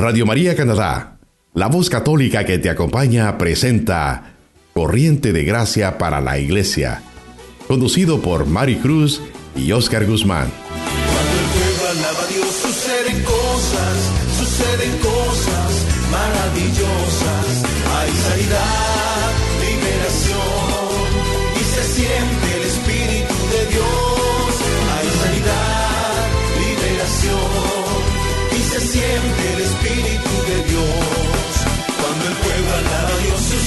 Radio María Canadá, la voz católica que te acompaña, presenta Corriente de Gracia para la Iglesia, conducido por Mari Cruz y Oscar Guzmán. Cuando el pueblo alaba a Dios, suceden cosas, suceden cosas maravillosas. Hay sanidad,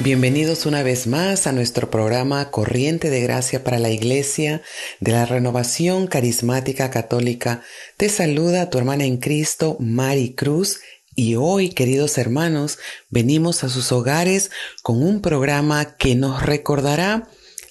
Bienvenidos una vez más a nuestro programa Corriente de Gracia para la Iglesia de la Renovación Carismática Católica. Te saluda tu hermana en Cristo, Mari Cruz, y hoy, queridos hermanos, venimos a sus hogares con un programa que nos recordará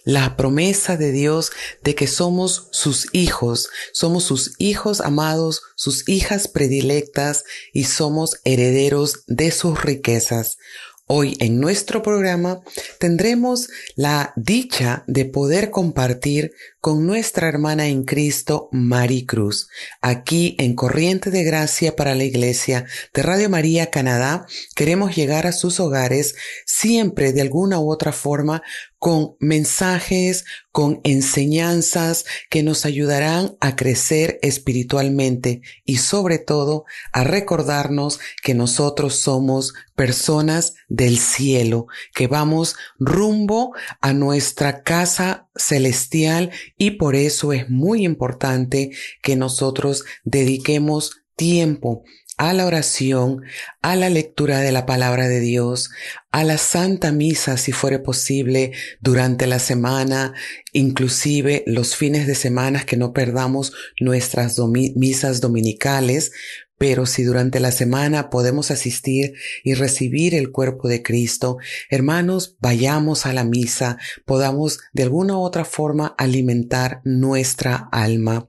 la promesa de Dios de que somos sus hijos, somos sus hijos amados, sus hijas predilectas y somos herederos de sus riquezas. Hoy en nuestro programa tendremos la dicha de poder compartir con nuestra hermana en Cristo, Mari Cruz, aquí en Corriente de Gracia para la Iglesia de Radio María Canadá. Queremos llegar a sus hogares siempre de alguna u otra forma con mensajes, con enseñanzas que nos ayudarán a crecer espiritualmente y sobre todo a recordarnos que nosotros somos personas del cielo, que vamos rumbo a nuestra casa celestial y por eso es muy importante que nosotros dediquemos tiempo a la oración, a la lectura de la palabra de Dios, a la Santa Misa si fuere posible durante la semana, inclusive los fines de semana que no perdamos nuestras misas dominicales, pero si durante la semana podemos asistir y recibir el cuerpo de Cristo, hermanos, vayamos a la misa, podamos de alguna u otra forma alimentar nuestra alma.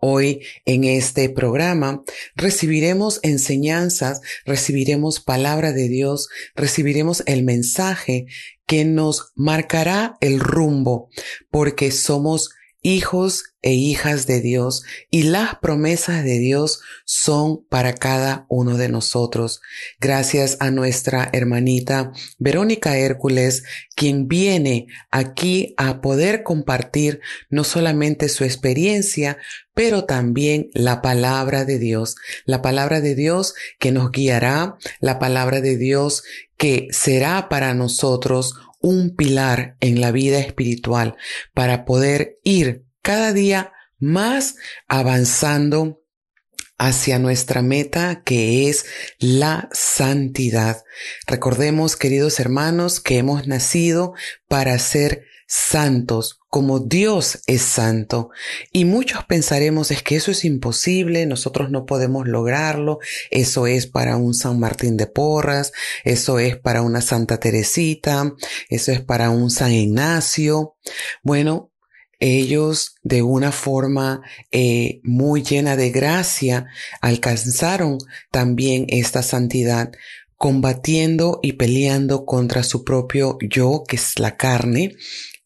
Hoy en este programa recibiremos enseñanzas, recibiremos palabra de Dios, recibiremos el mensaje que nos marcará el rumbo, porque somos hijos e hijas de Dios y las promesas de Dios son para cada uno de nosotros. Gracias a nuestra hermanita Verónica Hércules, quien viene aquí a poder compartir no solamente su experiencia, pero también la palabra de Dios, la palabra de Dios que nos guiará, la palabra de Dios que será para nosotros un pilar en la vida espiritual para poder ir cada día más avanzando hacia nuestra meta que es la santidad. Recordemos, queridos hermanos, que hemos nacido para ser santos, como Dios es santo. Y muchos pensaremos es que eso es imposible, nosotros no podemos lograrlo, eso es para un San Martín de Porras, eso es para una Santa Teresita, eso es para un San Ignacio. Bueno, ellos de una forma eh, muy llena de gracia alcanzaron también esta santidad combatiendo y peleando contra su propio yo, que es la carne,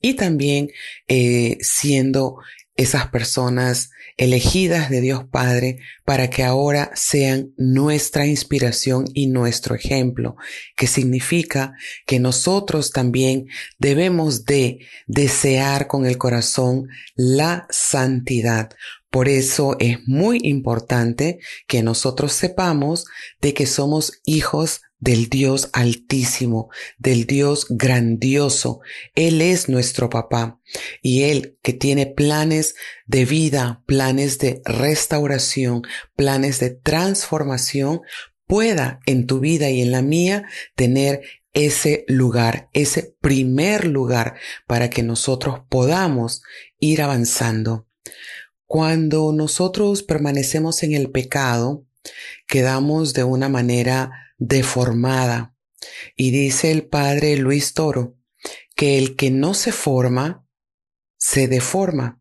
y también eh, siendo esas personas elegidas de Dios Padre para que ahora sean nuestra inspiración y nuestro ejemplo, que significa que nosotros también debemos de desear con el corazón la santidad. Por eso es muy importante que nosotros sepamos de que somos hijos del Dios altísimo, del Dios grandioso. Él es nuestro papá y Él que tiene planes de vida, planes de restauración, planes de transformación, pueda en tu vida y en la mía tener ese lugar, ese primer lugar para que nosotros podamos ir avanzando. Cuando nosotros permanecemos en el pecado, quedamos de una manera deformada. Y dice el padre Luis Toro que el que no se forma, se deforma.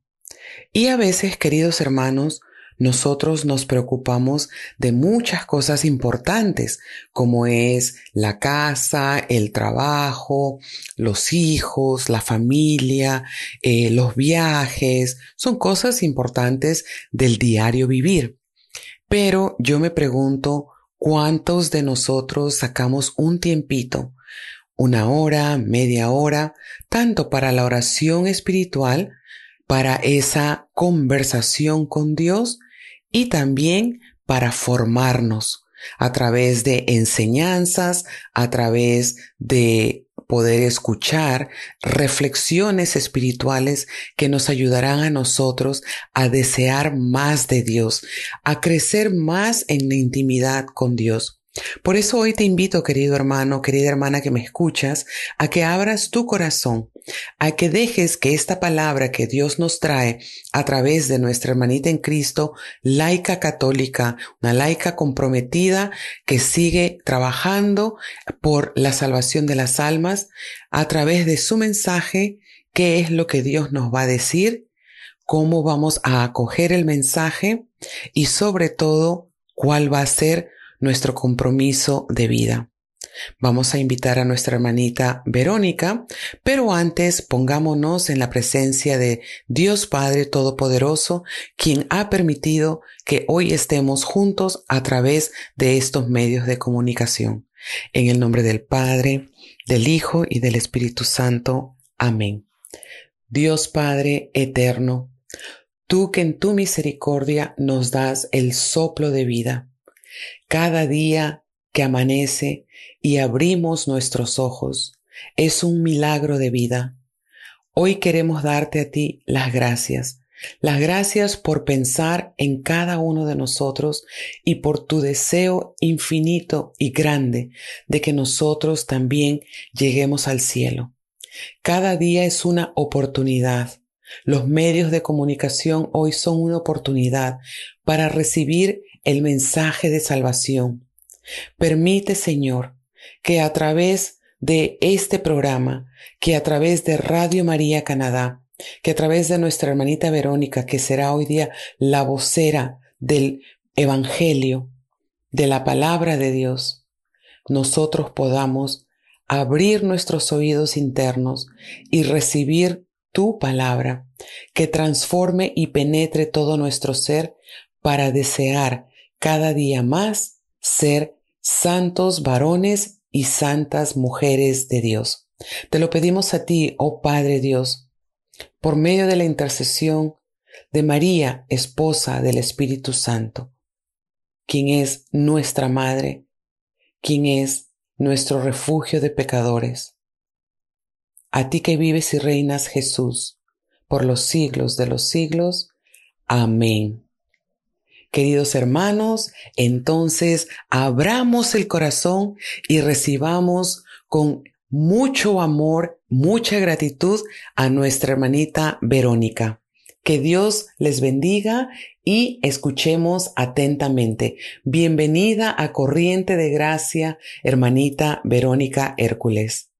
Y a veces, queridos hermanos, nosotros nos preocupamos de muchas cosas importantes, como es la casa, el trabajo, los hijos, la familia, eh, los viajes, son cosas importantes del diario vivir. Pero yo me pregunto, ¿cuántos de nosotros sacamos un tiempito, una hora, media hora, tanto para la oración espiritual, para esa conversación con Dios, y también para formarnos a través de enseñanzas, a través de poder escuchar reflexiones espirituales que nos ayudarán a nosotros a desear más de Dios, a crecer más en la intimidad con Dios. Por eso hoy te invito, querido hermano, querida hermana que me escuchas, a que abras tu corazón, a que dejes que esta palabra que Dios nos trae a través de nuestra hermanita en Cristo, laica católica, una laica comprometida que sigue trabajando por la salvación de las almas, a través de su mensaje, qué es lo que Dios nos va a decir, cómo vamos a acoger el mensaje y sobre todo cuál va a ser nuestro compromiso de vida. Vamos a invitar a nuestra hermanita Verónica, pero antes pongámonos en la presencia de Dios Padre Todopoderoso, quien ha permitido que hoy estemos juntos a través de estos medios de comunicación. En el nombre del Padre, del Hijo y del Espíritu Santo. Amén. Dios Padre eterno, tú que en tu misericordia nos das el soplo de vida cada día que amanece y abrimos nuestros ojos es un milagro de vida. Hoy queremos darte a ti las gracias. Las gracias por pensar en cada uno de nosotros y por tu deseo infinito y grande de que nosotros también lleguemos al cielo. Cada día es una oportunidad. Los medios de comunicación hoy son una oportunidad para recibir el mensaje de salvación. Permite, Señor, que a través de este programa, que a través de Radio María Canadá, que a través de nuestra hermanita Verónica, que será hoy día la vocera del Evangelio, de la palabra de Dios, nosotros podamos abrir nuestros oídos internos y recibir tu palabra, que transforme y penetre todo nuestro ser para desear cada día más ser santos varones y santas mujeres de Dios. Te lo pedimos a ti, oh Padre Dios, por medio de la intercesión de María, esposa del Espíritu Santo, quien es nuestra Madre, quien es nuestro refugio de pecadores. A ti que vives y reinas Jesús, por los siglos de los siglos. Amén. Queridos hermanos, entonces abramos el corazón y recibamos con mucho amor, mucha gratitud a nuestra hermanita Verónica. Que Dios les bendiga y escuchemos atentamente. Bienvenida a Corriente de Gracia, hermanita Verónica Hércules.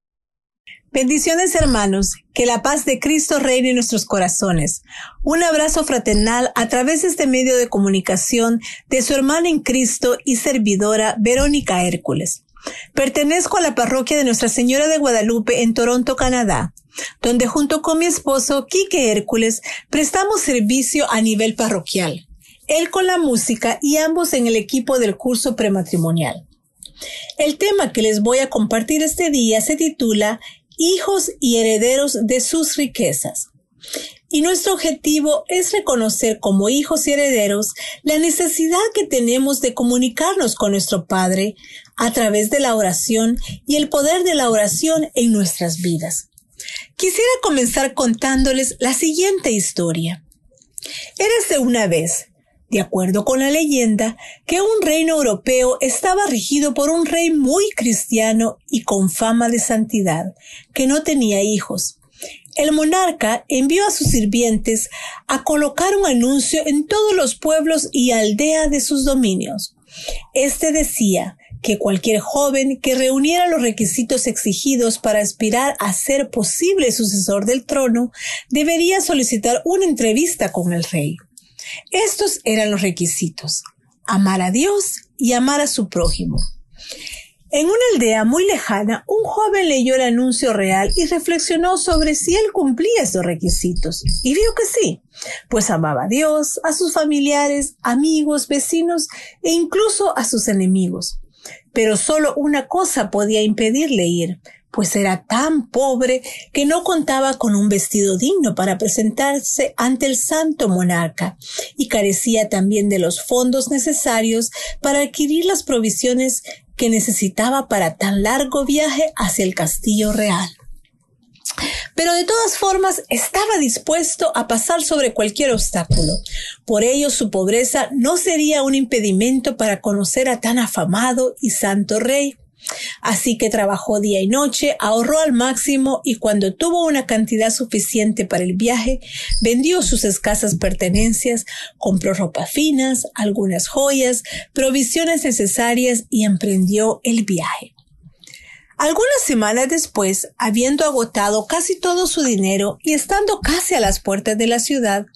Bendiciones hermanos, que la paz de Cristo reine en nuestros corazones. Un abrazo fraternal a través de este medio de comunicación de su hermana en Cristo y servidora Verónica Hércules. Pertenezco a la parroquia de Nuestra Señora de Guadalupe en Toronto, Canadá, donde junto con mi esposo Quique Hércules prestamos servicio a nivel parroquial. Él con la música y ambos en el equipo del curso prematrimonial. El tema que les voy a compartir este día se titula hijos y herederos de sus riquezas. Y nuestro objetivo es reconocer como hijos y herederos la necesidad que tenemos de comunicarnos con nuestro Padre a través de la oración y el poder de la oración en nuestras vidas. Quisiera comenzar contándoles la siguiente historia. Érase una vez, de acuerdo con la leyenda, que un reino europeo estaba regido por un rey muy cristiano y con fama de santidad, que no tenía hijos. el monarca envió a sus sirvientes a colocar un anuncio en todos los pueblos y aldeas de sus dominios. Este decía que cualquier joven que reuniera los requisitos exigidos para aspirar a ser posible sucesor del trono debería solicitar una entrevista con el rey. Estos eran los requisitos. Amar a Dios y amar a su prójimo. En una aldea muy lejana, un joven leyó el anuncio real y reflexionó sobre si él cumplía estos requisitos. Y vio que sí, pues amaba a Dios, a sus familiares, amigos, vecinos e incluso a sus enemigos. Pero solo una cosa podía impedirle ir, pues era tan pobre que no contaba con un vestido digno para presentarse ante el santo monarca y carecía también de los fondos necesarios para adquirir las provisiones que necesitaba para tan largo viaje hacia el castillo real. Pero de todas formas estaba dispuesto a pasar sobre cualquier obstáculo. Por ello su pobreza no sería un impedimento para conocer a tan afamado y santo rey. Así que trabajó día y noche, ahorró al máximo y cuando tuvo una cantidad suficiente para el viaje, vendió sus escasas pertenencias, compró ropa finas, algunas joyas, provisiones necesarias y emprendió el viaje. Algunas semanas después, habiendo agotado casi todo su dinero y estando casi a las puertas de la ciudad,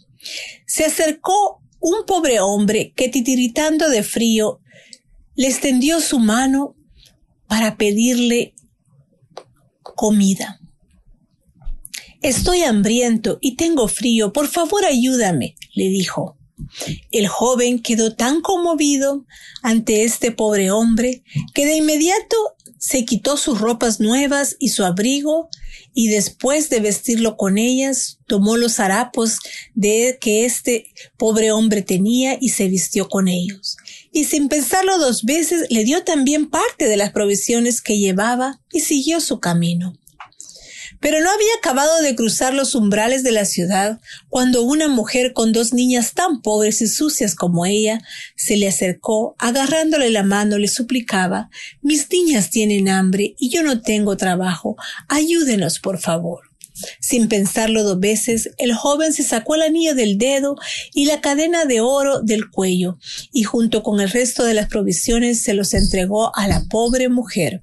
se acercó un pobre hombre que titiritando de frío le extendió su mano para pedirle comida. Estoy hambriento y tengo frío, por favor ayúdame, le dijo. El joven quedó tan conmovido ante este pobre hombre que de inmediato se quitó sus ropas nuevas y su abrigo y después de vestirlo con ellas, tomó los harapos de que este pobre hombre tenía y se vistió con ellos y sin pensarlo dos veces le dio también parte de las provisiones que llevaba y siguió su camino. Pero no había acabado de cruzar los umbrales de la ciudad cuando una mujer con dos niñas tan pobres y sucias como ella se le acercó, agarrándole la mano, le suplicaba Mis niñas tienen hambre y yo no tengo trabajo. Ayúdenos, por favor. Sin pensarlo dos veces, el joven se sacó el anillo del dedo y la cadena de oro del cuello, y junto con el resto de las provisiones se los entregó a la pobre mujer.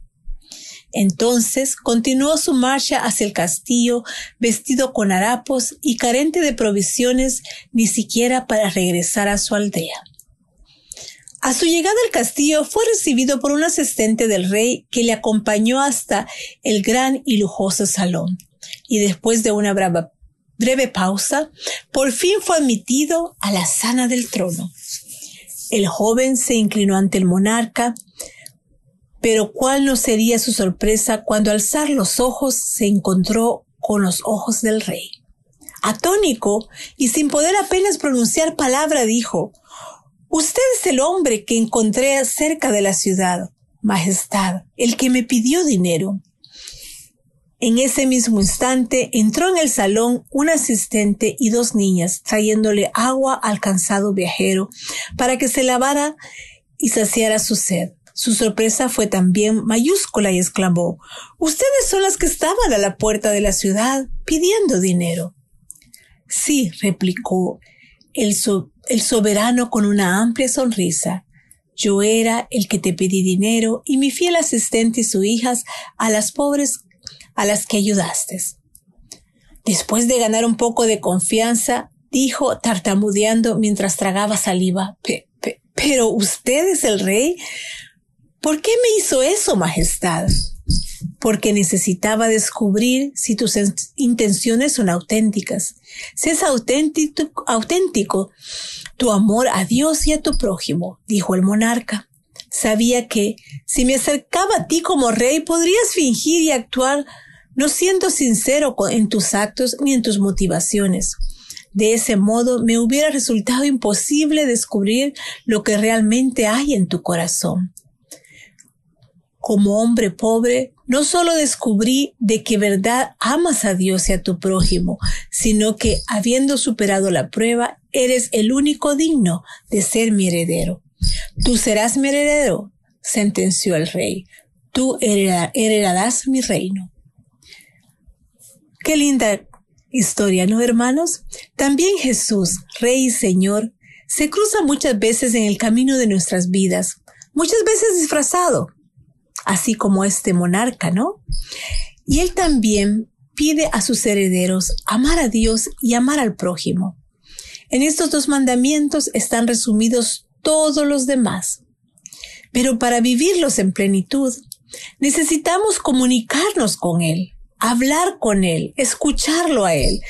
Entonces continuó su marcha hacia el castillo, vestido con harapos y carente de provisiones ni siquiera para regresar a su aldea. A su llegada al castillo fue recibido por un asistente del rey que le acompañó hasta el gran y lujoso salón y después de una breve pausa, por fin fue admitido a la sana del trono. El joven se inclinó ante el monarca, pero cuál no sería su sorpresa cuando alzar los ojos se encontró con los ojos del rey. Atónico y sin poder apenas pronunciar palabra dijo, Usted es el hombre que encontré cerca de la ciudad, Majestad, el que me pidió dinero. En ese mismo instante entró en el salón un asistente y dos niñas trayéndole agua al cansado viajero para que se lavara y saciara su sed. Su sorpresa fue también mayúscula y exclamó Ustedes son las que estaban a la puerta de la ciudad pidiendo dinero. Sí, replicó el, el soberano con una amplia sonrisa. Yo era el que te pedí dinero y mi fiel asistente y sus hijas a las pobres a las que ayudaste. Después de ganar un poco de confianza, dijo tartamudeando mientras tragaba saliva, pero usted es el rey. ¿Por qué me hizo eso, Majestad? Porque necesitaba descubrir si tus intenciones son auténticas. Si es auténtico, auténtico tu amor a Dios y a tu prójimo, dijo el monarca. Sabía que, si me acercaba a ti como rey, podrías fingir y actuar no siendo sincero en tus actos ni en tus motivaciones. De ese modo me hubiera resultado imposible descubrir lo que realmente hay en tu corazón. Como hombre pobre, no solo descubrí de que verdad amas a Dios y a tu prójimo, sino que, habiendo superado la prueba, eres el único digno de ser mi heredero. Tú serás mi heredero, sentenció el rey. Tú heredarás mi reino. Qué linda historia, ¿no, hermanos? También Jesús, Rey y Señor, se cruza muchas veces en el camino de nuestras vidas, muchas veces disfrazado, así como este monarca, ¿no? Y él también pide a sus herederos amar a Dios y amar al prójimo. En estos dos mandamientos están resumidos todos los demás. Pero para vivirlos en plenitud, necesitamos comunicarnos con Él, hablar con Él, escucharlo a Él,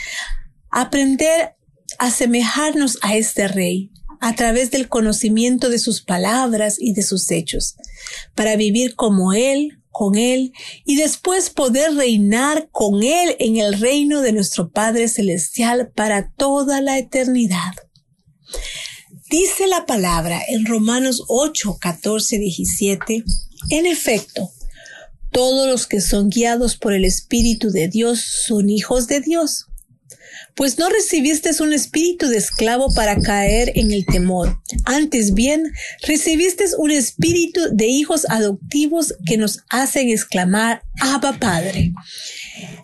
aprender a asemejarnos a este Rey a través del conocimiento de sus palabras y de sus hechos, para vivir como Él, con Él y después poder reinar con Él en el reino de nuestro Padre Celestial para toda la eternidad. Dice la palabra en Romanos 8, 14, 17, en efecto, todos los que son guiados por el Espíritu de Dios son hijos de Dios pues no recibiste un espíritu de esclavo para caer en el temor. Antes bien, recibiste un espíritu de hijos adoptivos que nos hacen exclamar, Abba Padre.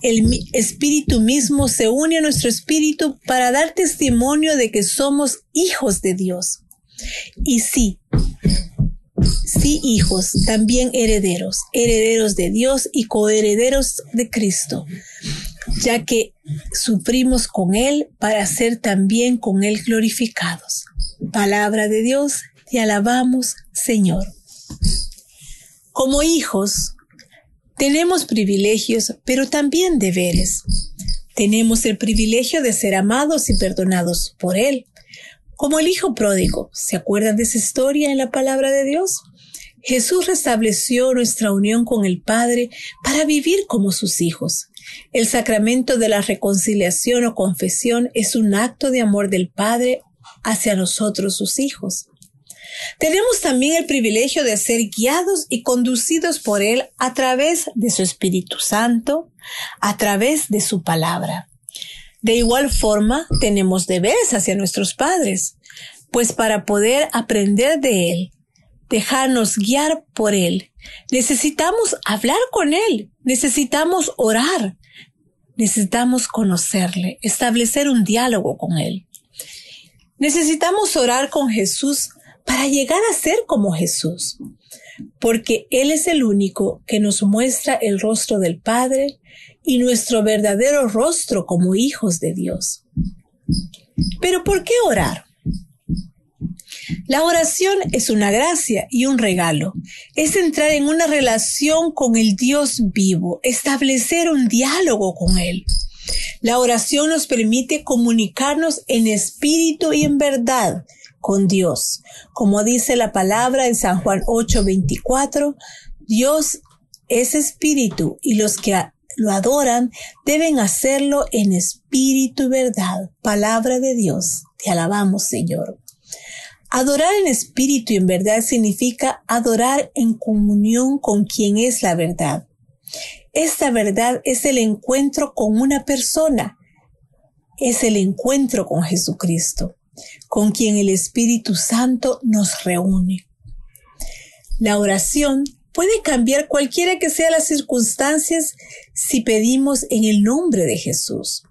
El espíritu mismo se une a nuestro espíritu para dar testimonio de que somos hijos de Dios. Y sí, sí hijos, también herederos, herederos de Dios y coherederos de Cristo ya que sufrimos con Él para ser también con Él glorificados. Palabra de Dios, te alabamos, Señor. Como hijos, tenemos privilegios, pero también deberes. Tenemos el privilegio de ser amados y perdonados por Él. Como el Hijo pródigo, ¿se acuerdan de esa historia en la palabra de Dios? Jesús restableció nuestra unión con el Padre para vivir como sus hijos. El sacramento de la reconciliación o confesión es un acto de amor del Padre hacia nosotros, sus hijos. Tenemos también el privilegio de ser guiados y conducidos por Él a través de su Espíritu Santo, a través de su palabra. De igual forma, tenemos deberes hacia nuestros padres, pues para poder aprender de Él, dejarnos guiar por Él, necesitamos hablar con Él, necesitamos orar, necesitamos conocerle, establecer un diálogo con Él. Necesitamos orar con Jesús para llegar a ser como Jesús, porque Él es el único que nos muestra el rostro del Padre y nuestro verdadero rostro como hijos de Dios. Pero ¿por qué orar? La oración es una gracia y un regalo. Es entrar en una relación con el Dios vivo, establecer un diálogo con Él. La oración nos permite comunicarnos en espíritu y en verdad con Dios. Como dice la palabra en San Juan 8:24, Dios es espíritu y los que lo adoran deben hacerlo en espíritu y verdad. Palabra de Dios. Te alabamos, Señor. Adorar en espíritu y en verdad significa adorar en comunión con quien es la verdad. Esta verdad es el encuentro con una persona, es el encuentro con Jesucristo, con quien el Espíritu Santo nos reúne. La oración puede cambiar cualquiera que sea las circunstancias si pedimos en el nombre de Jesús.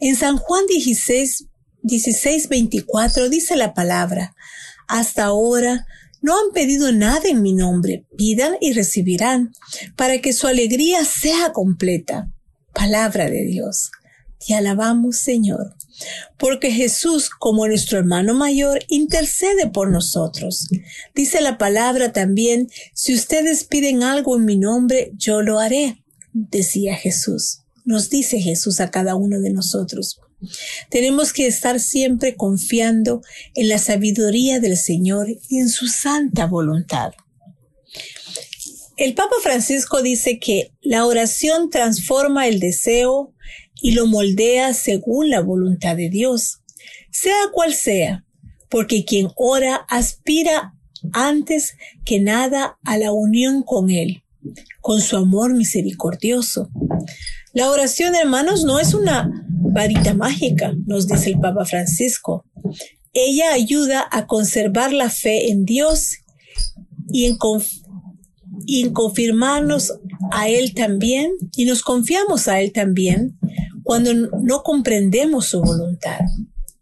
En San Juan 16, 16:24 dice la palabra, hasta ahora no han pedido nada en mi nombre, pidan y recibirán, para que su alegría sea completa. Palabra de Dios. Te alabamos, Señor, porque Jesús, como nuestro hermano mayor, intercede por nosotros. Dice la palabra también, si ustedes piden algo en mi nombre, yo lo haré, decía Jesús. Nos dice Jesús a cada uno de nosotros. Tenemos que estar siempre confiando en la sabiduría del Señor y en su santa voluntad. El Papa Francisco dice que la oración transforma el deseo y lo moldea según la voluntad de Dios, sea cual sea, porque quien ora aspira antes que nada a la unión con Él, con su amor misericordioso. La oración, hermanos, no es una varita mágica, nos dice el Papa Francisco. Ella ayuda a conservar la fe en Dios y en, y en confirmarnos a Él también, y nos confiamos a Él también, cuando no comprendemos su voluntad.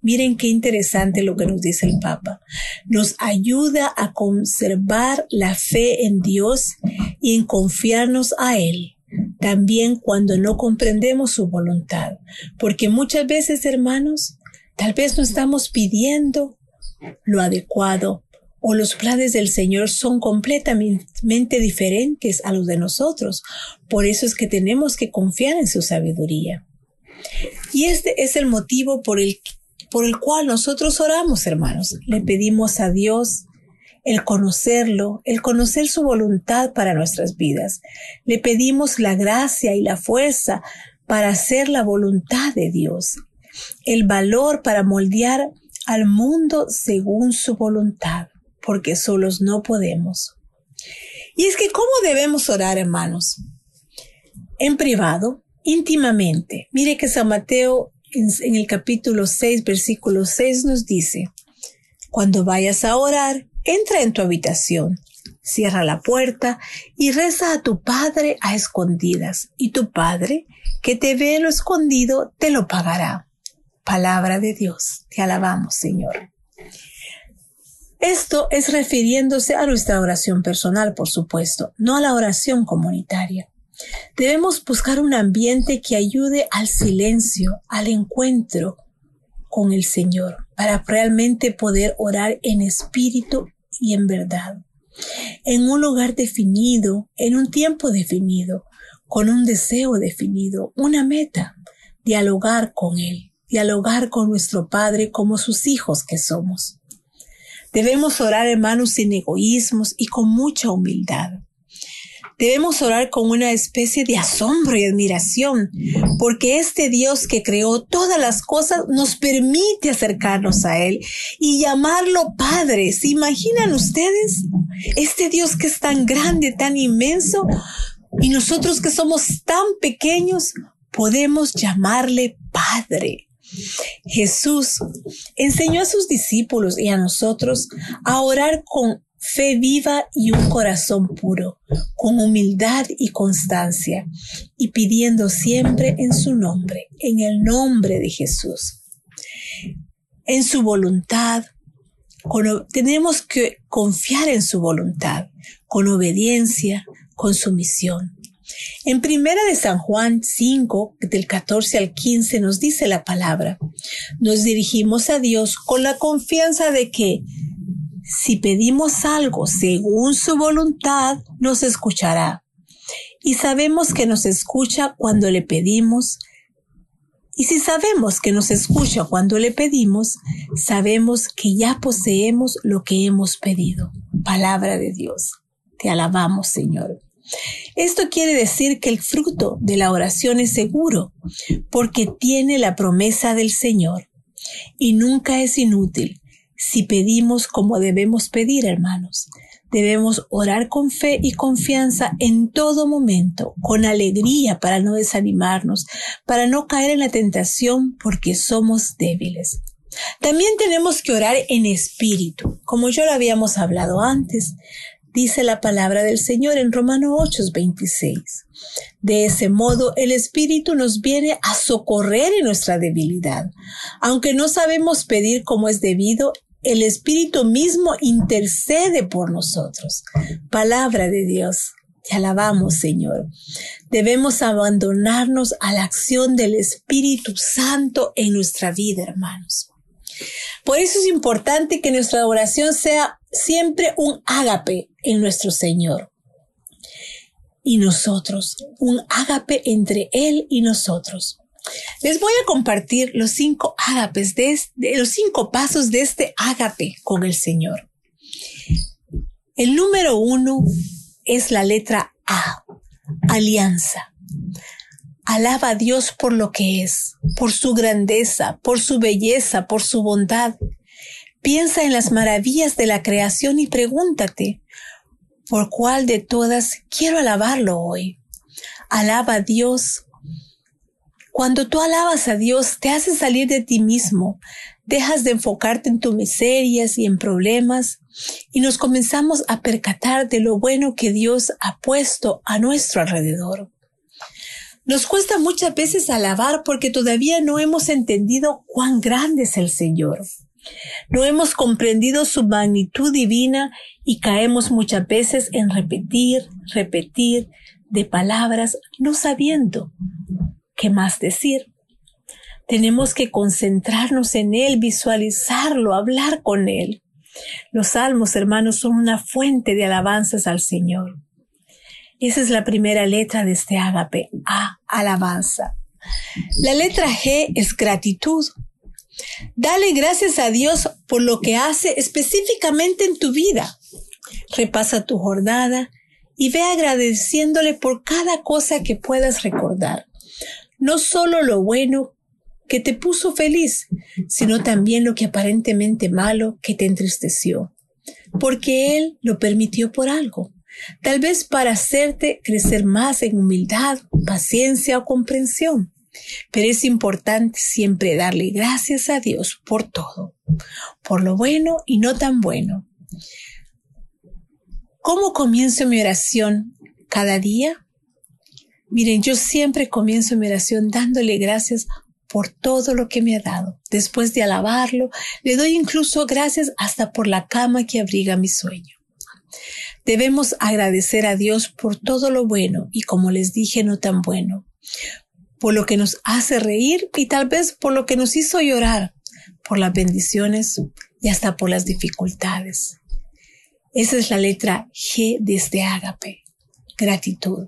Miren qué interesante lo que nos dice el Papa. Nos ayuda a conservar la fe en Dios y en confiarnos a Él. También cuando no comprendemos su voluntad. Porque muchas veces, hermanos, tal vez no estamos pidiendo lo adecuado o los planes del Señor son completamente diferentes a los de nosotros. Por eso es que tenemos que confiar en su sabiduría. Y este es el motivo por el por el cual nosotros oramos, hermanos. Le pedimos a Dios el conocerlo, el conocer su voluntad para nuestras vidas. Le pedimos la gracia y la fuerza para hacer la voluntad de Dios, el valor para moldear al mundo según su voluntad, porque solos no podemos. Y es que, ¿cómo debemos orar, hermanos? En privado, íntimamente. Mire que San Mateo en, el capítulo 6, versículo 6 nos dice, cuando vayas a orar, entra en tu habitación, cierra la puerta y reza a tu Padre a escondidas, y tu Padre, que te ve en lo escondido, te lo pagará. Palabra de Dios, te alabamos, Señor. Esto es refiriéndose a nuestra oración personal, por supuesto, no a la oración comunitaria. Debemos buscar un ambiente que ayude al silencio, al encuentro con el Señor, para realmente poder orar en espíritu y en verdad. En un lugar definido, en un tiempo definido, con un deseo definido, una meta, dialogar con Él, dialogar con nuestro Padre como sus hijos que somos. Debemos orar, hermanos, sin egoísmos y con mucha humildad. Debemos orar con una especie de asombro y admiración, porque este Dios que creó todas las cosas nos permite acercarnos a Él y llamarlo Padre. ¿Se imaginan ustedes? Este Dios que es tan grande, tan inmenso, y nosotros que somos tan pequeños, podemos llamarle Padre. Jesús enseñó a sus discípulos y a nosotros a orar con fe viva y un corazón puro, con humildad y constancia, y pidiendo siempre en su nombre, en el nombre de Jesús. En su voluntad, tenemos que confiar en su voluntad, con obediencia, con sumisión. En primera de San Juan 5, del 14 al 15 nos dice la palabra, nos dirigimos a Dios con la confianza de que si pedimos algo según su voluntad, nos escuchará. Y sabemos que nos escucha cuando le pedimos. Y si sabemos que nos escucha cuando le pedimos, sabemos que ya poseemos lo que hemos pedido. Palabra de Dios. Te alabamos, Señor. Esto quiere decir que el fruto de la oración es seguro, porque tiene la promesa del Señor y nunca es inútil, si pedimos como debemos pedir, hermanos. Debemos orar con fe y confianza en todo momento, con alegría para no desanimarnos, para no caer en la tentación porque somos débiles. También tenemos que orar en espíritu, como ya lo habíamos hablado antes. Dice la palabra del Señor en Romano 8, 26. De ese modo, el Espíritu nos viene a socorrer en nuestra debilidad. Aunque no sabemos pedir como es debido, el Espíritu mismo intercede por nosotros. Palabra de Dios. Te alabamos, Señor. Debemos abandonarnos a la acción del Espíritu Santo en nuestra vida, hermanos. Por eso es importante que nuestra oración sea siempre un ágape en nuestro Señor. Y nosotros, un ágape entre Él y nosotros. Les voy a compartir los cinco ágapes de, los cinco pasos de este ágape con el Señor. El número uno es la letra A, alianza. Alaba a Dios por lo que es, por su grandeza, por su belleza, por su bondad. Piensa en las maravillas de la creación y pregúntate, ¿por cuál de todas quiero alabarlo hoy? Alaba a Dios cuando tú alabas a Dios, te hace salir de ti mismo, dejas de enfocarte en tus miserias y en problemas y nos comenzamos a percatar de lo bueno que Dios ha puesto a nuestro alrededor. Nos cuesta muchas veces alabar porque todavía no hemos entendido cuán grande es el Señor. No hemos comprendido su magnitud divina y caemos muchas veces en repetir, repetir de palabras no sabiendo qué más decir. Tenemos que concentrarnos en Él, visualizarlo, hablar con Él. Los salmos, hermanos, son una fuente de alabanzas al Señor. Esa es la primera letra de este ágape, A, alabanza. La letra G es gratitud. Dale gracias a Dios por lo que hace específicamente en tu vida. Repasa tu jornada y ve agradeciéndole por cada cosa que puedas recordar. No solo lo bueno que te puso feliz, sino también lo que aparentemente malo que te entristeció, porque Él lo permitió por algo, tal vez para hacerte crecer más en humildad, paciencia o comprensión. Pero es importante siempre darle gracias a Dios por todo, por lo bueno y no tan bueno. ¿Cómo comienzo mi oración cada día? Miren, yo siempre comienzo mi oración dándole gracias por todo lo que me ha dado. Después de alabarlo, le doy incluso gracias hasta por la cama que abriga mi sueño. Debemos agradecer a Dios por todo lo bueno y como les dije, no tan bueno, por lo que nos hace reír y tal vez por lo que nos hizo llorar, por las bendiciones y hasta por las dificultades. Esa es la letra G de este ágape, gratitud.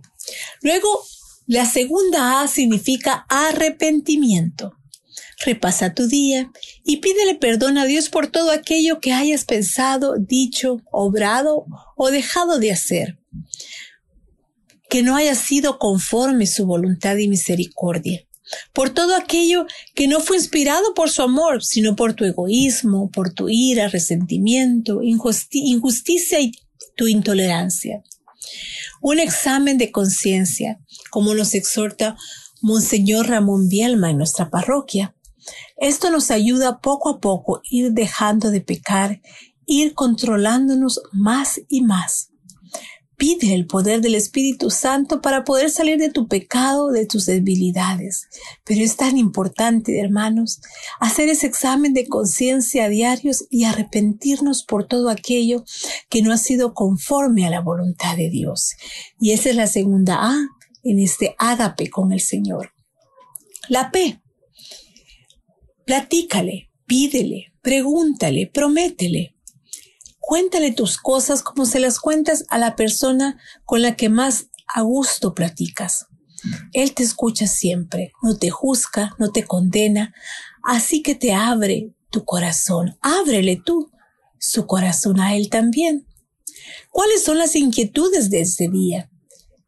Luego la segunda A significa arrepentimiento. Repasa tu día y pídele perdón a Dios por todo aquello que hayas pensado, dicho, obrado o dejado de hacer. Que no haya sido conforme su voluntad y misericordia. Por todo aquello que no fue inspirado por su amor, sino por tu egoísmo, por tu ira, resentimiento, injusticia y tu intolerancia. Un examen de conciencia como nos exhorta Monseñor Ramón Bielma en nuestra parroquia. Esto nos ayuda poco a poco ir dejando de pecar, ir controlándonos más y más. Pide el poder del Espíritu Santo para poder salir de tu pecado, de tus debilidades. Pero es tan importante, hermanos, hacer ese examen de conciencia diarios y arrepentirnos por todo aquello que no ha sido conforme a la voluntad de Dios. Y esa es la segunda A, en este ágape con el Señor. La P. Platícale, pídele, pregúntale, prométele. Cuéntale tus cosas como se las cuentas a la persona con la que más a gusto platicas. Él te escucha siempre, no te juzga, no te condena, así que te abre tu corazón. Ábrele tú su corazón a Él también. ¿Cuáles son las inquietudes de este día?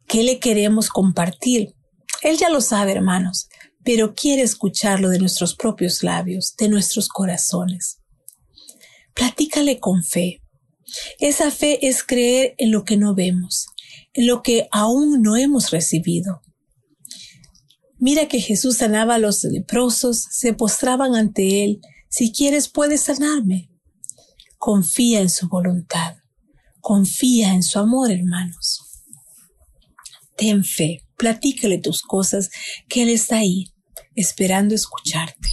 ¿Qué le queremos compartir? Él ya lo sabe, hermanos, pero quiere escucharlo de nuestros propios labios, de nuestros corazones. Platícale con fe. Esa fe es creer en lo que no vemos, en lo que aún no hemos recibido. Mira que Jesús sanaba a los leprosos, se postraban ante Él. Si quieres, puedes sanarme. Confía en su voluntad. Confía en su amor, hermanos ten fe, platícale tus cosas, que Él está ahí, esperando escucharte.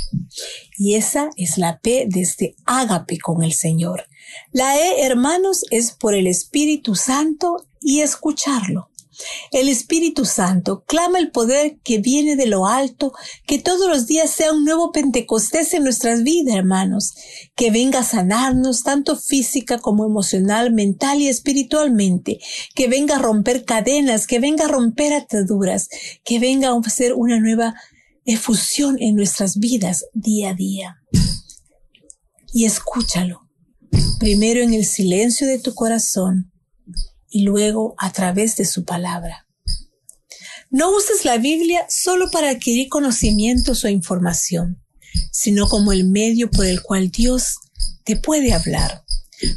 Y esa es la P de este ágape con el Señor. La E, hermanos, es por el Espíritu Santo y escucharlo. El Espíritu Santo clama el poder que viene de lo alto, que todos los días sea un nuevo Pentecostés en nuestras vidas, hermanos, que venga a sanarnos tanto física como emocional, mental y espiritualmente, que venga a romper cadenas, que venga a romper ataduras, que venga a hacer una nueva efusión en nuestras vidas día a día. Y escúchalo, primero en el silencio de tu corazón, y luego a través de su palabra. No uses la Biblia solo para adquirir conocimientos o información, sino como el medio por el cual Dios te puede hablar.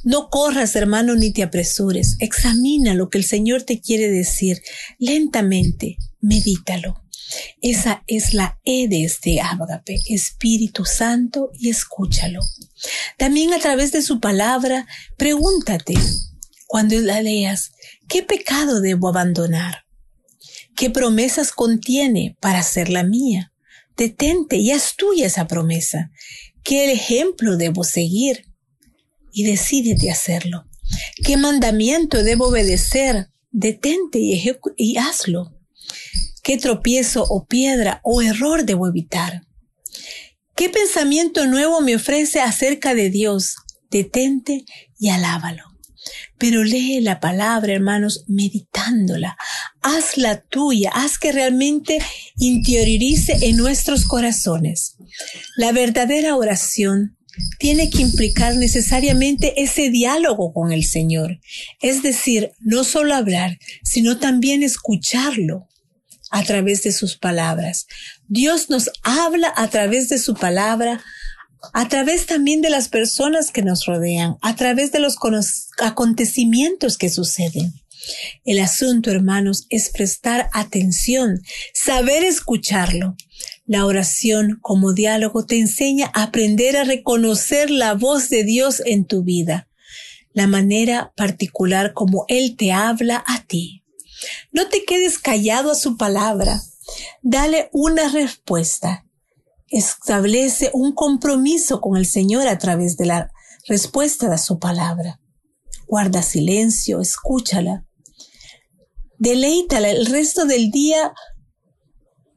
No corras, hermano, ni te apresures. Examina lo que el Señor te quiere decir lentamente. Medítalo. Esa es la E de ágape, Espíritu Santo, y escúchalo. También a través de su palabra, pregúntate, cuando la leas, ¿qué pecado debo abandonar? ¿Qué promesas contiene para ser la mía? Detente y haz tuya esa promesa. ¿Qué ejemplo debo seguir? Y decídete hacerlo. ¿Qué mandamiento debo obedecer? Detente y hazlo. ¿Qué tropiezo o piedra o error debo evitar? ¿Qué pensamiento nuevo me ofrece acerca de Dios? Detente y alábalo. Pero lee la palabra, hermanos, meditándola. Hazla tuya, haz que realmente interiorice en nuestros corazones. La verdadera oración tiene que implicar necesariamente ese diálogo con el Señor. Es decir, no solo hablar, sino también escucharlo a través de sus palabras. Dios nos habla a través de su palabra, a través también de las personas que nos rodean, a través de los acontecimientos que suceden. El asunto, hermanos, es prestar atención, saber escucharlo. La oración como diálogo te enseña a aprender a reconocer la voz de Dios en tu vida, la manera particular como Él te habla a ti. No te quedes callado a su palabra. Dale una respuesta. Establece un compromiso con el Señor a través de la respuesta de su palabra. Guarda silencio, escúchala. Deleítala el resto del día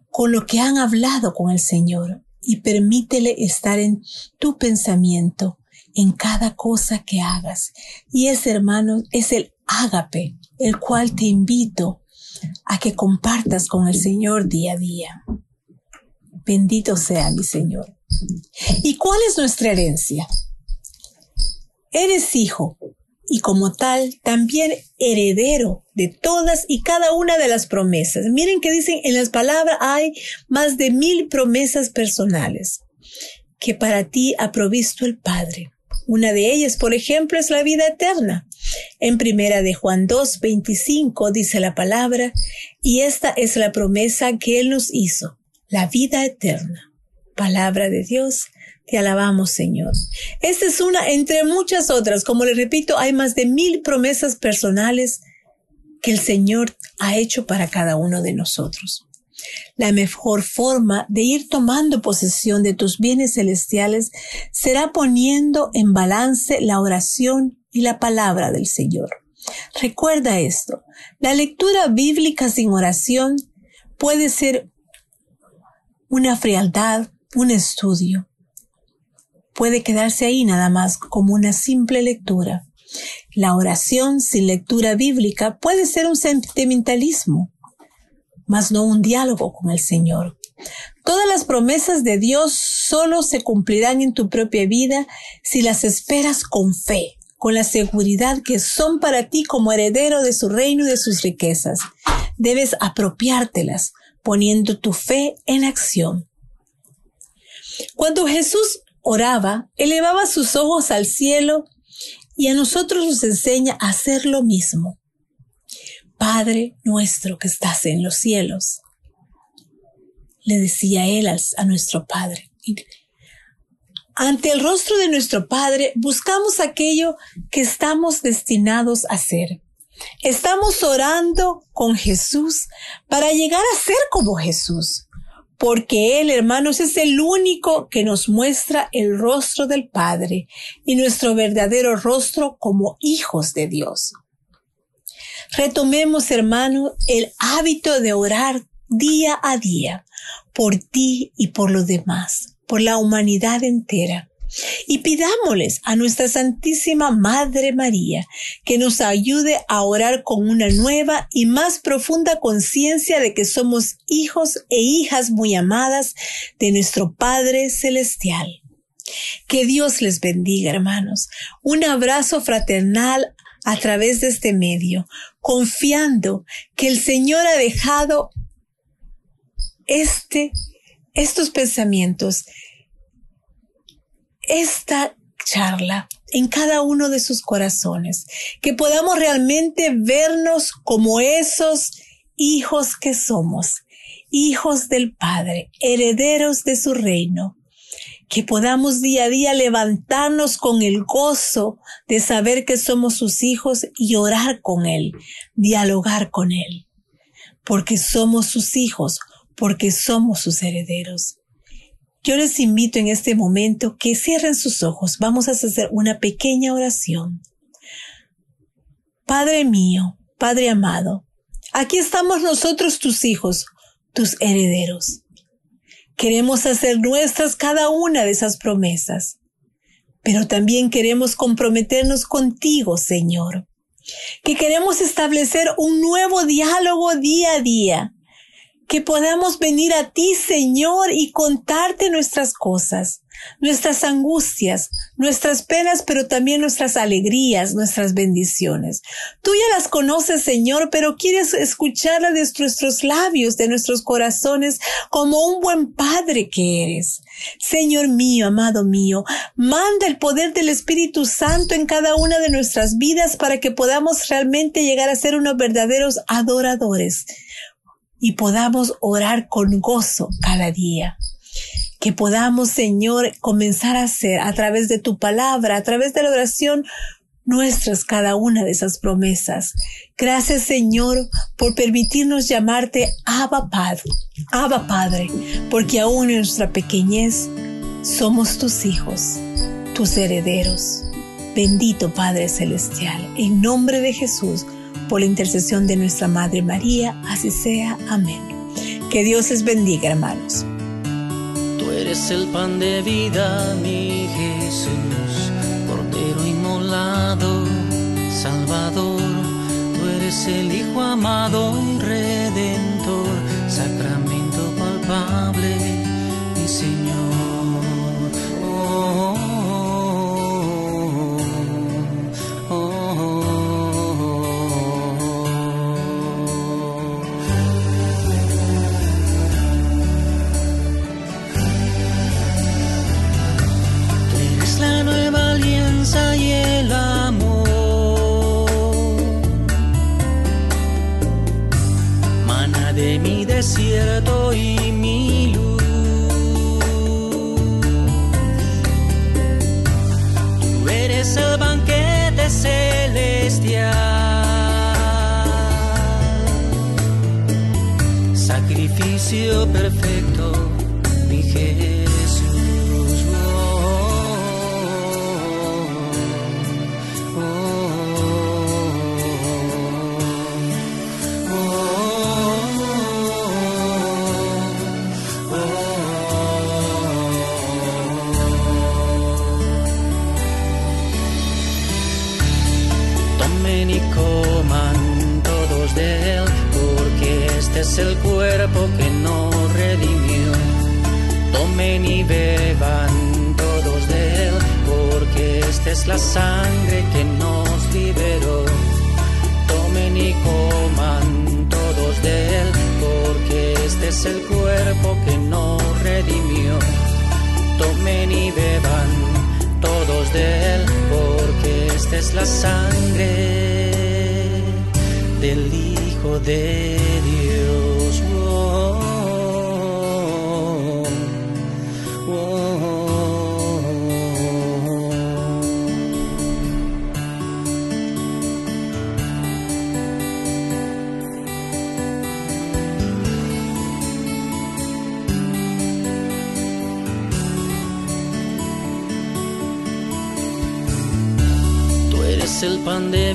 con lo que han hablado con el Señor y permítele estar en tu pensamiento en cada cosa que hagas. Y ese hermano es el ágape, el cual te invito a que compartas con el Señor día a día. Bendito sea mi Señor. ¿Y cuál es nuestra herencia? Eres hijo y como tal también heredero de todas y cada una de las promesas. Miren que dicen en las palabras hay más de mil promesas personales que para ti ha provisto el Padre. Una de ellas, por ejemplo, es la vida eterna. En primera de Juan 2, 25 dice la palabra, y esta es la promesa que Él nos hizo, la vida eterna. Palabra de Dios, te alabamos Señor. Esta es una entre muchas otras. Como le repito, hay más de mil promesas personales que el Señor ha hecho para cada uno de nosotros. La mejor forma de ir tomando posesión de tus bienes celestiales será poniendo en balance la oración y la palabra del Señor. Recuerda esto, la lectura bíblica sin oración puede ser una frialdad, un estudio. Puede quedarse ahí nada más como una simple lectura. La oración sin lectura bíblica puede ser un sentimentalismo, mas no un diálogo con el Señor. Todas las promesas de Dios solo se cumplirán en tu propia vida si las esperas con fe, con la seguridad que son para ti como heredero de su reino y de sus riquezas. Debes apropiártelas poniendo tu fe en acción. Cuando Jesús oraba, elevaba sus ojos al cielo y a nosotros nos enseña a hacer lo mismo. Padre nuestro que estás en los cielos, le decía él a nuestro Padre. Ante el rostro de nuestro Padre buscamos aquello que estamos destinados a ser. Estamos orando con Jesús para llegar a ser como Jesús, porque Él, hermanos, es el único que nos muestra el rostro del Padre y nuestro verdadero rostro como hijos de Dios. Retomemos, hermano, el hábito de orar día a día por ti y por los demás por la humanidad entera. Y pidámosles a nuestra Santísima Madre María que nos ayude a orar con una nueva y más profunda conciencia de que somos hijos e hijas muy amadas de nuestro Padre Celestial. Que Dios les bendiga, hermanos. Un abrazo fraternal a través de este medio, confiando que el Señor ha dejado este estos pensamientos, esta charla en cada uno de sus corazones, que podamos realmente vernos como esos hijos que somos, hijos del Padre, herederos de su reino, que podamos día a día levantarnos con el gozo de saber que somos sus hijos y orar con Él, dialogar con Él. porque somos sus hijos, porque somos sus herederos. Yo les invito en este momento que cierren sus ojos. Vamos a hacer una pequeña oración. Padre mío, Padre amado, aquí estamos nosotros tus hijos, tus herederos. Queremos hacer nuestras cada una de esas promesas, pero también queremos comprometernos contigo, Señor, que queremos establecer un nuevo diálogo día a día, que podamos venir a ti, Señor, y contarte nuestras cosas, nuestras angustias, nuestras penas, pero también nuestras alegrías, nuestras bendiciones. Tú ya las conoces, Señor, pero quieres escucharlas de nuestros labios, de nuestros corazones, como un buen Padre que eres. Señor mío, amado mío, manda el poder del Espíritu Santo en cada una de nuestras vidas para que podamos realmente llegar a ser unos verdaderos adoradores y podamos orar con gozo cada día que podamos, Señor, comenzar a hacer a través de tu palabra, a través de la oración, nuestras cada una de esas promesas. Gracias, Señor, por permitirnos llamarte Abba Padre, Padre, porque aún en nuestra pequeñez somos tus hijos, tus herederos. Bendito Padre Celestial, en nombre de Jesús, por la intercesión de nuestra Madre María, así sea. Amén. Que Dios les bendiga, hermanos. Tú eres el pan de vida, mi Jesús, Cordero inmolado, Salvador. Tú eres el Hijo amado y Redentor, desierto y mi luz. Tú eres el banquete celestial. Sacrificio perfecto, es la sangre que nos liberó. Tomen y coman todos de él, porque este es el cuerpo que nos redimió. Tomen y beban todos de él, porque esta es la sangre del Hijo de Dios.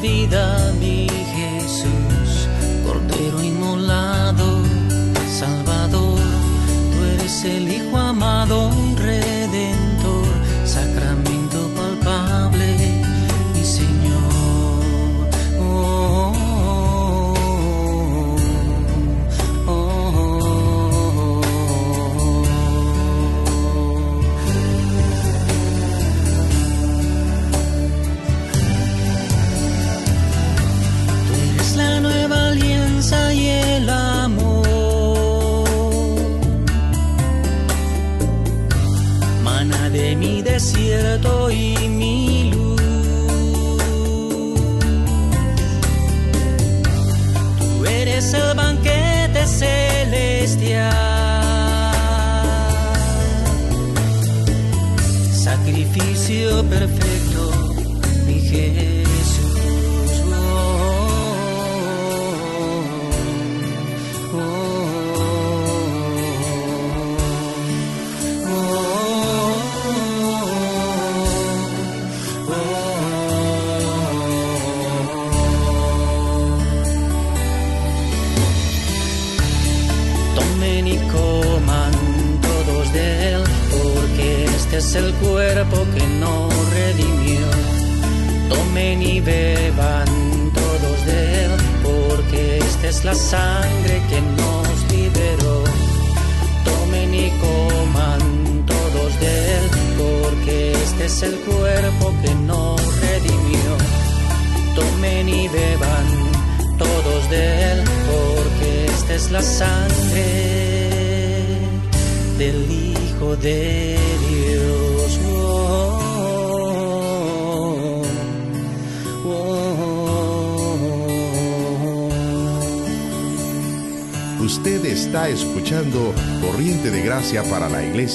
Pan de vida,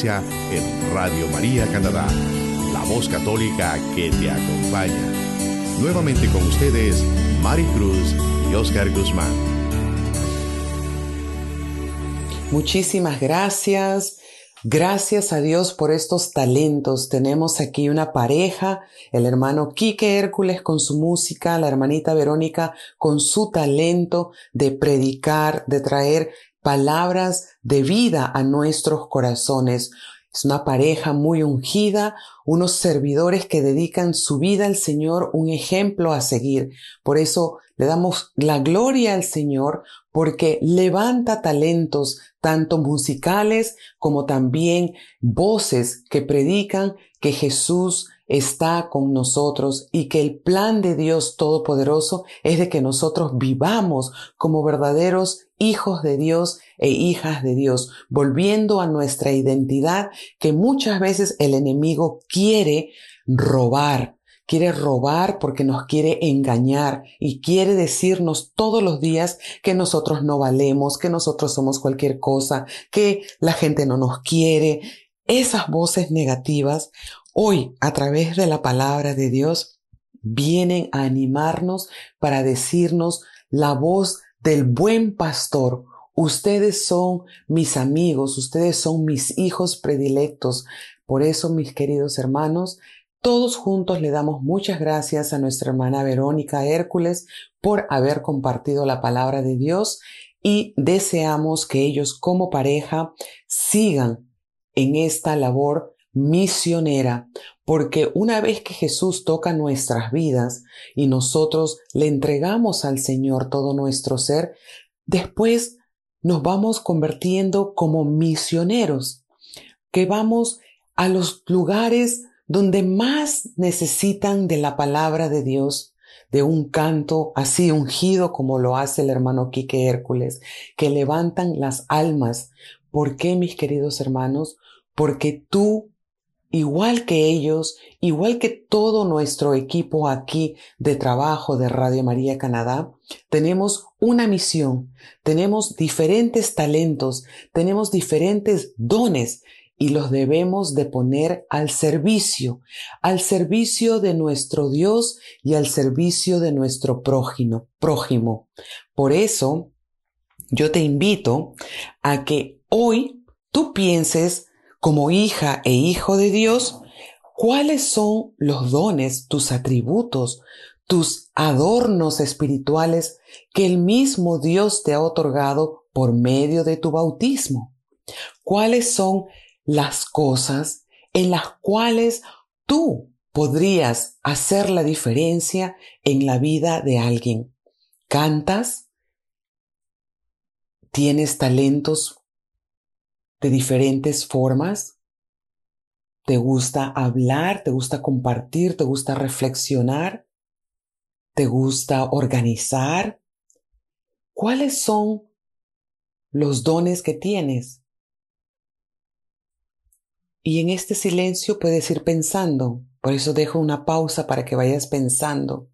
En Radio María Canadá, la voz católica que te acompaña. Nuevamente con ustedes, Mari Cruz y Oscar Guzmán. Muchísimas gracias. Gracias a Dios por estos talentos. Tenemos aquí una pareja, el hermano Quique Hércules con su música, la hermanita Verónica con su talento de predicar, de traer palabras de vida a nuestros corazones. Es una pareja muy ungida, unos servidores que dedican su vida al Señor, un ejemplo a seguir. Por eso le damos la gloria al Señor porque levanta talentos tanto musicales como también voces que predican que Jesús está con nosotros y que el plan de Dios Todopoderoso es de que nosotros vivamos como verdaderos hijos de Dios e hijas de Dios, volviendo a nuestra identidad que muchas veces el enemigo quiere robar, quiere robar porque nos quiere engañar y quiere decirnos todos los días que nosotros no valemos, que nosotros somos cualquier cosa, que la gente no nos quiere. Esas voces negativas hoy a través de la palabra de Dios vienen a animarnos para decirnos la voz del buen pastor. Ustedes son mis amigos, ustedes son mis hijos predilectos. Por eso, mis queridos hermanos, todos juntos le damos muchas gracias a nuestra hermana Verónica Hércules por haber compartido la palabra de Dios y deseamos que ellos como pareja sigan en esta labor misionera, porque una vez que Jesús toca nuestras vidas y nosotros le entregamos al Señor todo nuestro ser, después nos vamos convirtiendo como misioneros, que vamos a los lugares donde más necesitan de la palabra de Dios, de un canto así ungido como lo hace el hermano Quique Hércules, que levantan las almas. ¿Por qué, mis queridos hermanos? Porque tú, igual que ellos, igual que todo nuestro equipo aquí de trabajo de Radio María Canadá, tenemos una misión, tenemos diferentes talentos, tenemos diferentes dones y los debemos de poner al servicio, al servicio de nuestro Dios y al servicio de nuestro prójimo, prójimo. Por eso, yo te invito a que hoy tú pienses como hija e hijo de Dios, cuáles son los dones, tus atributos, tus adornos espirituales que el mismo Dios te ha otorgado por medio de tu bautismo. ¿Cuáles son las cosas en las cuales tú podrías hacer la diferencia en la vida de alguien. ¿Cantas? ¿Tienes talentos de diferentes formas? ¿Te gusta hablar? ¿Te gusta compartir? ¿Te gusta reflexionar? ¿Te gusta organizar? ¿Cuáles son los dones que tienes? Y en este silencio puedes ir pensando. Por eso dejo una pausa para que vayas pensando.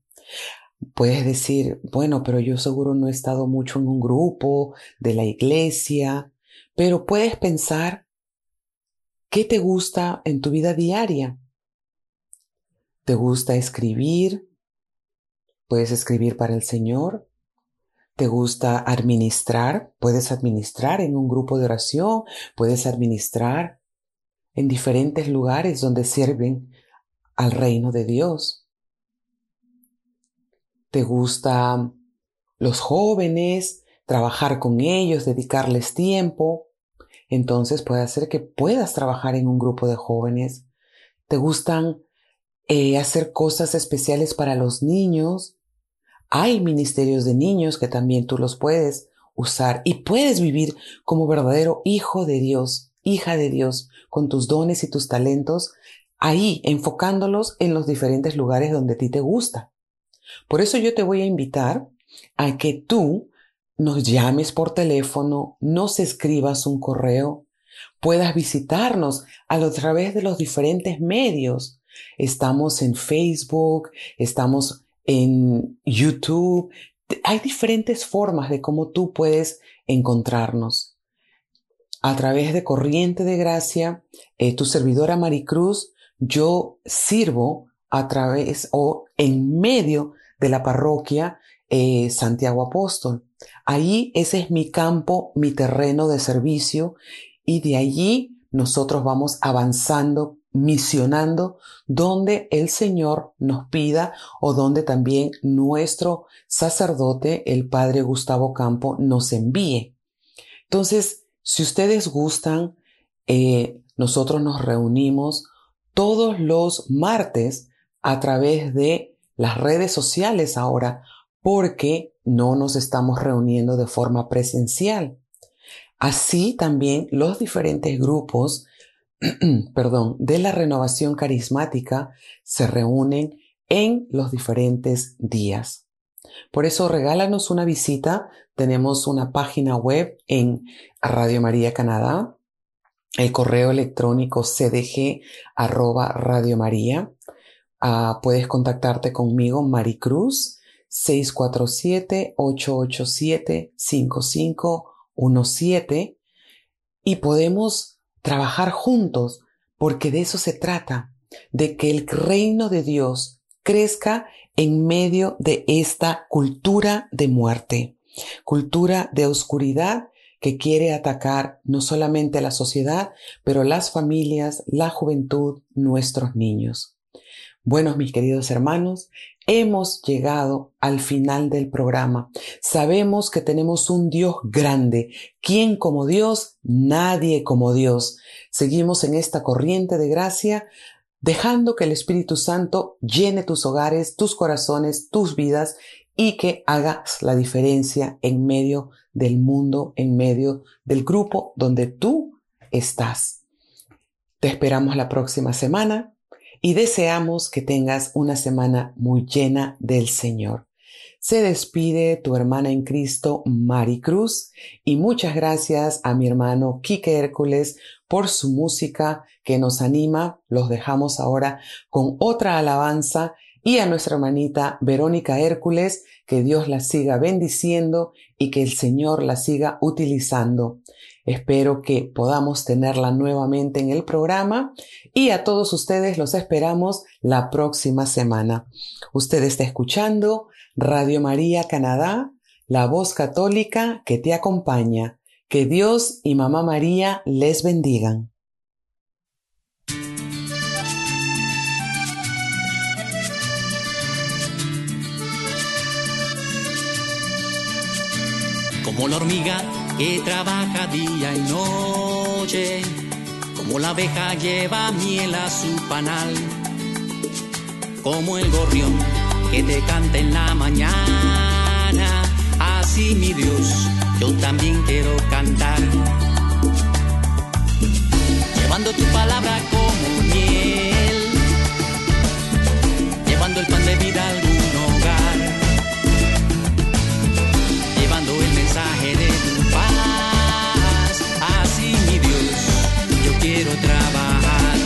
Puedes decir, bueno, pero yo seguro no he estado mucho en un grupo de la iglesia, pero puedes pensar qué te gusta en tu vida diaria. ¿Te gusta escribir? ¿Puedes escribir para el Señor? ¿Te gusta administrar? Puedes administrar en un grupo de oración, puedes administrar en diferentes lugares donde sirven al reino de Dios. Te gusta los jóvenes, trabajar con ellos, dedicarles tiempo. Entonces puede ser que puedas trabajar en un grupo de jóvenes. Te gustan eh, hacer cosas especiales para los niños. Hay ministerios de niños que también tú los puedes usar y puedes vivir como verdadero hijo de Dios, hija de Dios, con tus dones y tus talentos, ahí enfocándolos en los diferentes lugares donde a ti te gusta. Por eso yo te voy a invitar a que tú nos llames por teléfono, nos escribas un correo, puedas visitarnos a través de los diferentes medios. Estamos en Facebook, estamos en YouTube, hay diferentes formas de cómo tú puedes encontrarnos. A través de Corriente de Gracia, eh, tu servidora Maricruz, yo sirvo a través o en medio de la parroquia eh, Santiago Apóstol. Ahí ese es mi campo, mi terreno de servicio y de allí nosotros vamos avanzando misionando donde el Señor nos pida o donde también nuestro sacerdote, el Padre Gustavo Campo, nos envíe. Entonces, si ustedes gustan, eh, nosotros nos reunimos todos los martes a través de las redes sociales ahora porque no nos estamos reuniendo de forma presencial. Así también los diferentes grupos perdón, de la renovación carismática se reúnen en los diferentes días. Por eso regálanos una visita. Tenemos una página web en Radio María Canadá, el correo electrónico cdg Radio María. Ah, puedes contactarte conmigo, Maricruz, 647-887-5517 y podemos trabajar juntos, porque de eso se trata, de que el reino de Dios crezca en medio de esta cultura de muerte, cultura de oscuridad que quiere atacar no solamente a la sociedad, pero las familias, la juventud, nuestros niños. Bueno, mis queridos hermanos, hemos llegado al final del programa. Sabemos que tenemos un Dios grande. ¿Quién como Dios? Nadie como Dios. Seguimos en esta corriente de gracia, dejando que el Espíritu Santo llene tus hogares, tus corazones, tus vidas y que hagas la diferencia en medio del mundo, en medio del grupo donde tú estás. Te esperamos la próxima semana y deseamos que tengas una semana muy llena del Señor. Se despide tu hermana en Cristo, Mari Cruz, y muchas gracias a mi hermano Quique Hércules por su música que nos anima. Los dejamos ahora con otra alabanza y a nuestra hermanita Verónica Hércules, que Dios la siga bendiciendo y que el Señor la siga utilizando. Espero que podamos tenerla nuevamente en el programa y a todos ustedes los esperamos la próxima semana. Usted está escuchando Radio María Canadá, la voz católica que te acompaña. Que Dios y Mamá María les bendigan. Como la hormiga que trabaja día y noche, como la abeja lleva miel a su panal, como el gorrión que te canta en la mañana, así mi Dios, yo también quiero cantar, llevando tu palabra como miel, llevando el pan de vida al trabajar.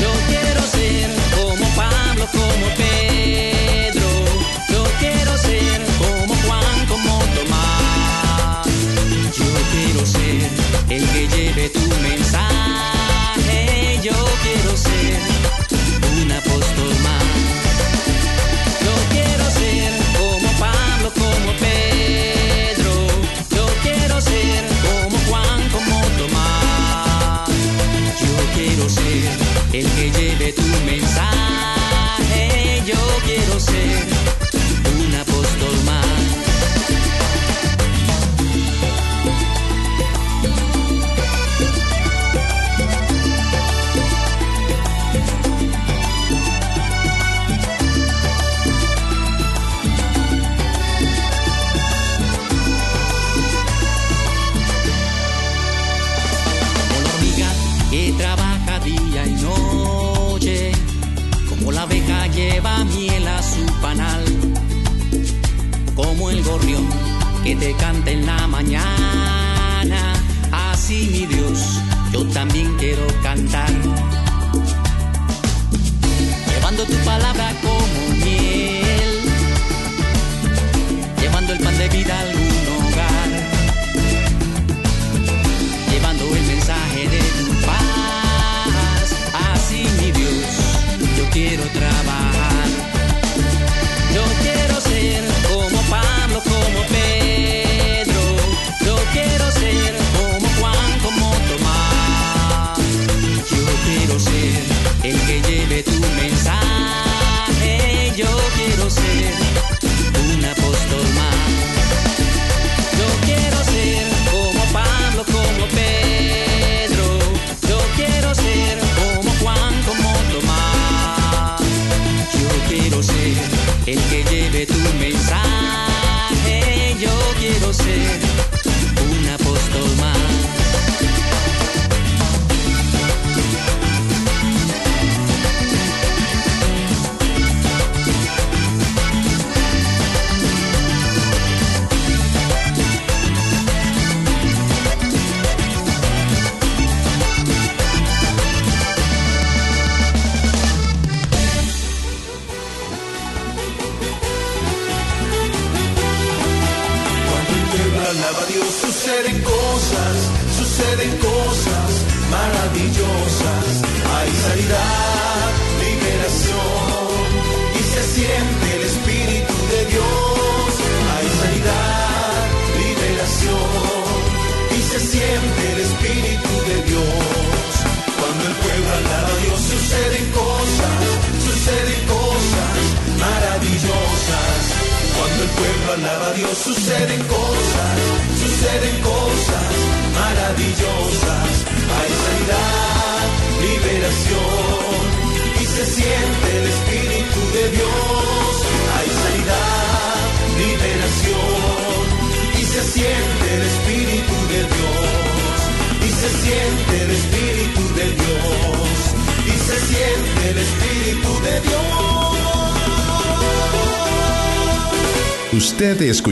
Yo quiero ser como Pablo, como Pedro. El que